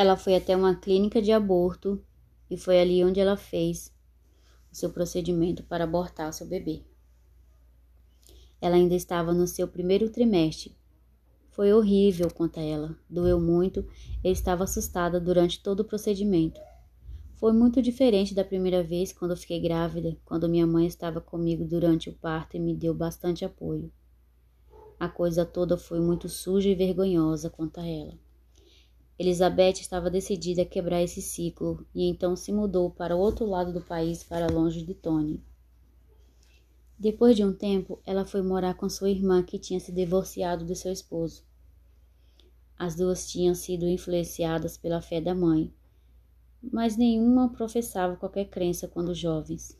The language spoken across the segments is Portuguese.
Ela foi até uma clínica de aborto e foi ali onde ela fez o seu procedimento para abortar seu bebê. Ela ainda estava no seu primeiro trimestre. Foi horrível quanto a ela, doeu muito e estava assustada durante todo o procedimento. Foi muito diferente da primeira vez quando eu fiquei grávida, quando minha mãe estava comigo durante o parto e me deu bastante apoio. A coisa toda foi muito suja e vergonhosa quanto a ela. Elizabeth estava decidida a quebrar esse ciclo e então se mudou para o outro lado do país, para longe de Tony. Depois de um tempo, ela foi morar com sua irmã que tinha se divorciado de seu esposo. As duas tinham sido influenciadas pela fé da mãe, mas nenhuma professava qualquer crença quando jovens.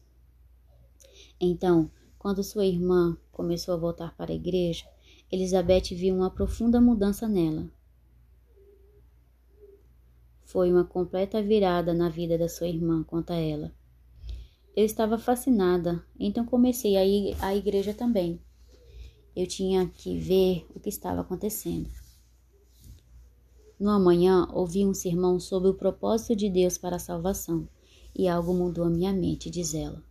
Então, quando sua irmã começou a voltar para a igreja, Elizabeth viu uma profunda mudança nela. Foi uma completa virada na vida da sua irmã quanto a ela. Eu estava fascinada, então comecei a ir à igreja também. Eu tinha que ver o que estava acontecendo. No amanhã, ouvi um sermão sobre o propósito de Deus para a salvação e algo mudou a minha mente, diz ela.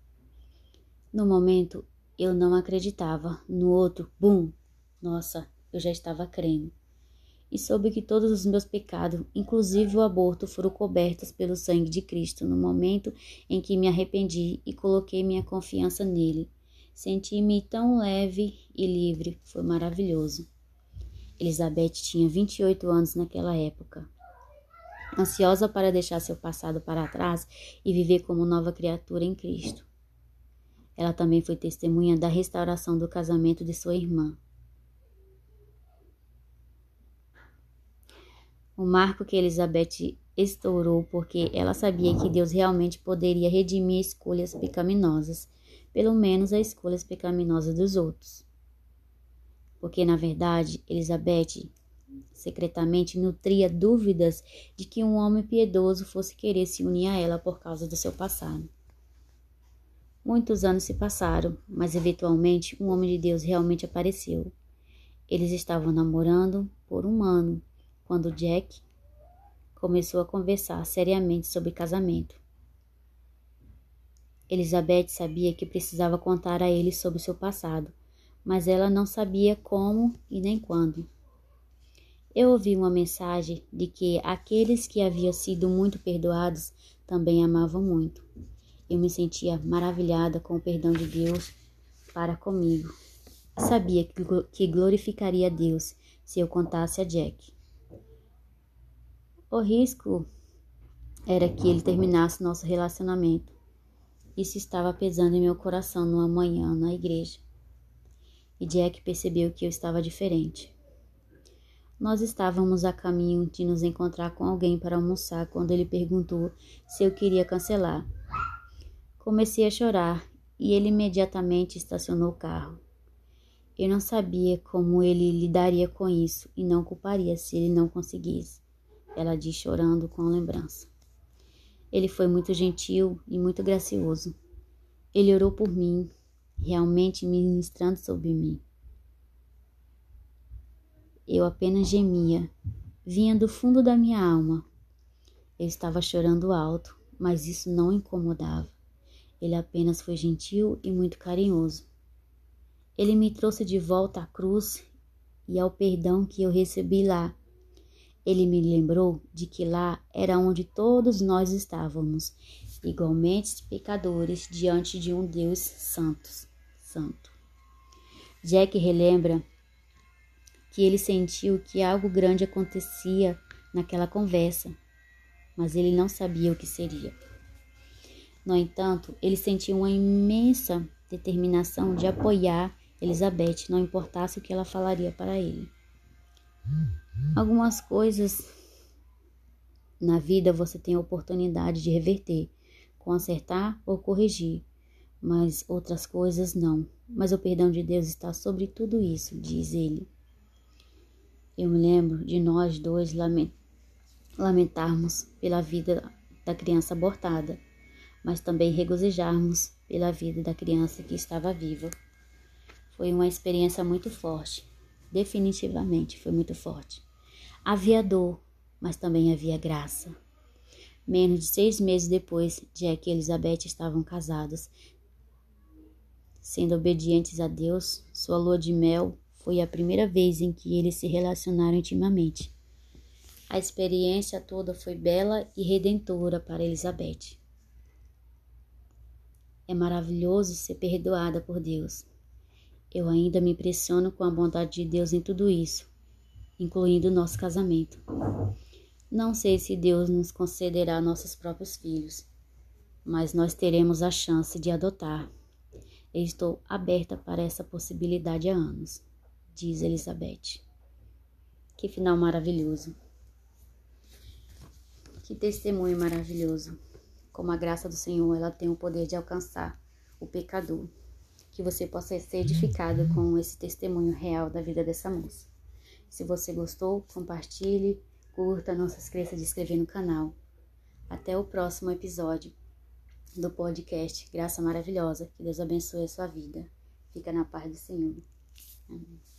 No momento, eu não acreditava. No outro, bum! Nossa, eu já estava crendo e soube que todos os meus pecados, inclusive o aborto, foram cobertos pelo sangue de Cristo no momento em que me arrependi e coloquei minha confiança nele. Senti-me tão leve e livre, foi maravilhoso. Elizabeth tinha 28 anos naquela época. Ansiosa para deixar seu passado para trás e viver como nova criatura em Cristo. Ela também foi testemunha da restauração do casamento de sua irmã. O marco que Elizabeth estourou porque ela sabia que Deus realmente poderia redimir escolhas pecaminosas, pelo menos as escolhas pecaminosas dos outros. Porque, na verdade, Elizabeth secretamente nutria dúvidas de que um homem piedoso fosse querer se unir a ela por causa do seu passado. Muitos anos se passaram, mas eventualmente um homem de Deus realmente apareceu. Eles estavam namorando por um ano quando Jack começou a conversar seriamente sobre casamento. Elizabeth sabia que precisava contar a ele sobre seu passado, mas ela não sabia como e nem quando. Eu ouvi uma mensagem de que aqueles que haviam sido muito perdoados também amavam muito. Eu me sentia maravilhada com o perdão de Deus para comigo. Sabia que glorificaria a Deus se eu contasse a Jack. O risco era que ele terminasse nosso relacionamento. Isso estava pesando em meu coração numa manhã na igreja. E Jack percebeu que eu estava diferente. Nós estávamos a caminho de nos encontrar com alguém para almoçar quando ele perguntou se eu queria cancelar. Comecei a chorar e ele imediatamente estacionou o carro. Eu não sabia como ele lidaria com isso e não culparia se ele não conseguisse ela diz chorando com a lembrança. Ele foi muito gentil e muito gracioso. Ele orou por mim, realmente ministrando sobre mim. Eu apenas gemia, vinha do fundo da minha alma. Eu estava chorando alto, mas isso não incomodava. Ele apenas foi gentil e muito carinhoso. Ele me trouxe de volta à cruz e ao perdão que eu recebi lá ele me lembrou de que lá era onde todos nós estávamos, igualmente pecadores diante de um Deus santo. santo. Jack relembra que ele sentiu que algo grande acontecia naquela conversa, mas ele não sabia o que seria. No entanto, ele sentiu uma imensa determinação de apoiar Elizabeth, não importasse o que ela falaria para ele. Algumas coisas na vida você tem a oportunidade de reverter, consertar ou corrigir, mas outras coisas não. Mas o perdão de Deus está sobre tudo isso, diz ele. Eu me lembro de nós dois lamentarmos pela vida da criança abortada, mas também regozijarmos pela vida da criança que estava viva. Foi uma experiência muito forte, definitivamente foi muito forte. Havia dor, mas também havia graça. Menos de seis meses depois, Jack e Elizabeth estavam casados. Sendo obedientes a Deus, sua lua de mel foi a primeira vez em que eles se relacionaram intimamente. A experiência toda foi bela e redentora para Elizabeth. É maravilhoso ser perdoada por Deus. Eu ainda me impressiono com a bondade de Deus em tudo isso, incluindo o nosso casamento. Não sei se Deus nos concederá nossos próprios filhos, mas nós teremos a chance de adotar. Eu estou aberta para essa possibilidade há anos, diz Elizabeth. Que final maravilhoso. Que testemunho maravilhoso. Como a graça do Senhor, ela tem o poder de alcançar o pecador que você possa ser edificado com esse testemunho real da vida dessa moça. Se você gostou, compartilhe, curta, não se esqueça de inscrever no canal. Até o próximo episódio do podcast Graça Maravilhosa. Que Deus abençoe a sua vida. Fica na paz do Senhor. Amém.